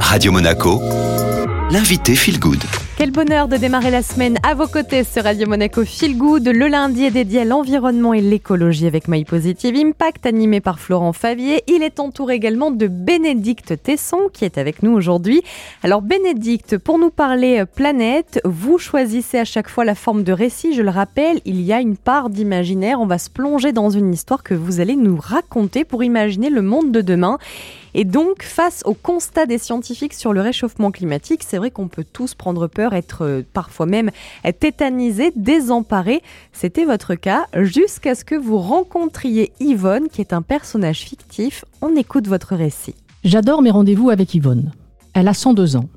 Radio Monaco, l'invité Feel Good. Quel bonheur de démarrer la semaine à vos côtés sur Radio Monaco Feel Good. Le lundi est dédié à l'environnement et l'écologie avec My Positive Impact, animé par Florent Favier. Il est entouré également de Bénédicte Tesson qui est avec nous aujourd'hui. Alors Bénédicte, pour nous parler euh, planète, vous choisissez à chaque fois la forme de récit. Je le rappelle, il y a une part d'imaginaire. On va se plonger dans une histoire que vous allez nous raconter pour imaginer le monde de demain. Et donc, face au constat des scientifiques sur le réchauffement climatique, c'est vrai qu'on peut tous prendre peur, être euh, parfois même tétanisé, désemparé. C'était votre cas jusqu'à ce que vous rencontriez Yvonne, qui est un personnage fictif. On écoute votre récit. J'adore mes rendez-vous avec Yvonne. Elle a 102 ans.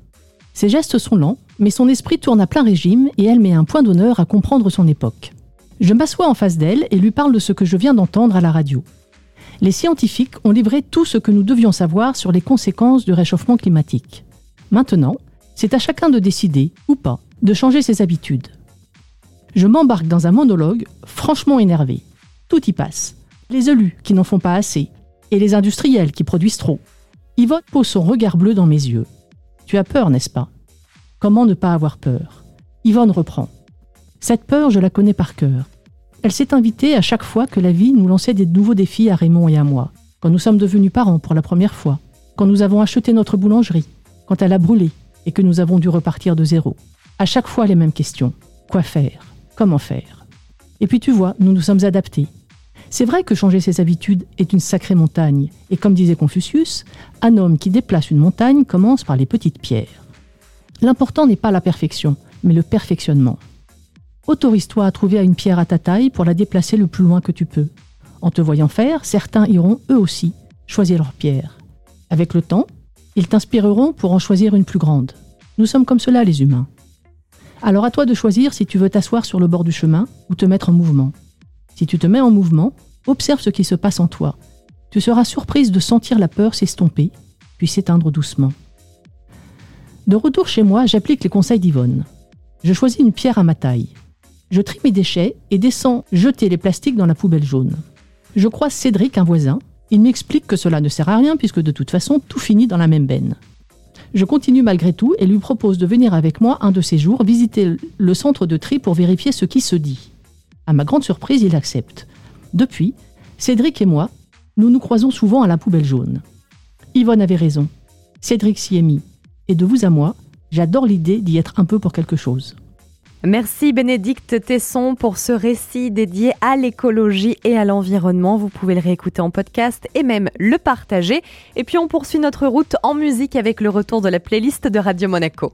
Ses gestes sont lents, mais son esprit tourne à plein régime et elle met un point d'honneur à comprendre son époque. Je m'assois en face d'elle et lui parle de ce que je viens d'entendre à la radio les scientifiques ont livré tout ce que nous devions savoir sur les conséquences du réchauffement climatique. Maintenant, c'est à chacun de décider, ou pas, de changer ses habitudes. Je m'embarque dans un monologue franchement énervé. Tout y passe. Les élus qui n'en font pas assez, et les industriels qui produisent trop. Yvonne pose son regard bleu dans mes yeux. Tu as peur, n'est-ce pas? Comment ne pas avoir peur? Yvonne reprend. Cette peur, je la connais par cœur. Elle s'est invitée à chaque fois que la vie nous lançait des nouveaux défis à Raymond et à moi. Quand nous sommes devenus parents pour la première fois, quand nous avons acheté notre boulangerie, quand elle a brûlé et que nous avons dû repartir de zéro. À chaque fois les mêmes questions. Quoi faire? Comment faire? Et puis tu vois, nous nous sommes adaptés. C'est vrai que changer ses habitudes est une sacrée montagne, et comme disait Confucius, un homme qui déplace une montagne commence par les petites pierres. L'important n'est pas la perfection, mais le perfectionnement. Autorise-toi à trouver une pierre à ta taille pour la déplacer le plus loin que tu peux. En te voyant faire, certains iront eux aussi choisir leur pierre. Avec le temps, ils t'inspireront pour en choisir une plus grande. Nous sommes comme cela les humains. Alors à toi de choisir si tu veux t'asseoir sur le bord du chemin ou te mettre en mouvement. Si tu te mets en mouvement, observe ce qui se passe en toi. Tu seras surprise de sentir la peur s'estomper, puis s'éteindre doucement. De retour chez moi, j'applique les conseils d'Yvonne. Je choisis une pierre à ma taille. Je trie mes déchets et descends jeter les plastiques dans la poubelle jaune. Je croise Cédric, un voisin. Il m'explique que cela ne sert à rien puisque de toute façon tout finit dans la même benne. Je continue malgré tout et lui propose de venir avec moi un de ces jours visiter le centre de tri pour vérifier ce qui se dit. À ma grande surprise, il accepte. Depuis, Cédric et moi, nous nous croisons souvent à la poubelle jaune. Yvonne avait raison. Cédric s'y est mis. Et de vous à moi, j'adore l'idée d'y être un peu pour quelque chose. Merci Bénédicte Tesson pour ce récit dédié à l'écologie et à l'environnement. Vous pouvez le réécouter en podcast et même le partager. Et puis on poursuit notre route en musique avec le retour de la playlist de Radio Monaco.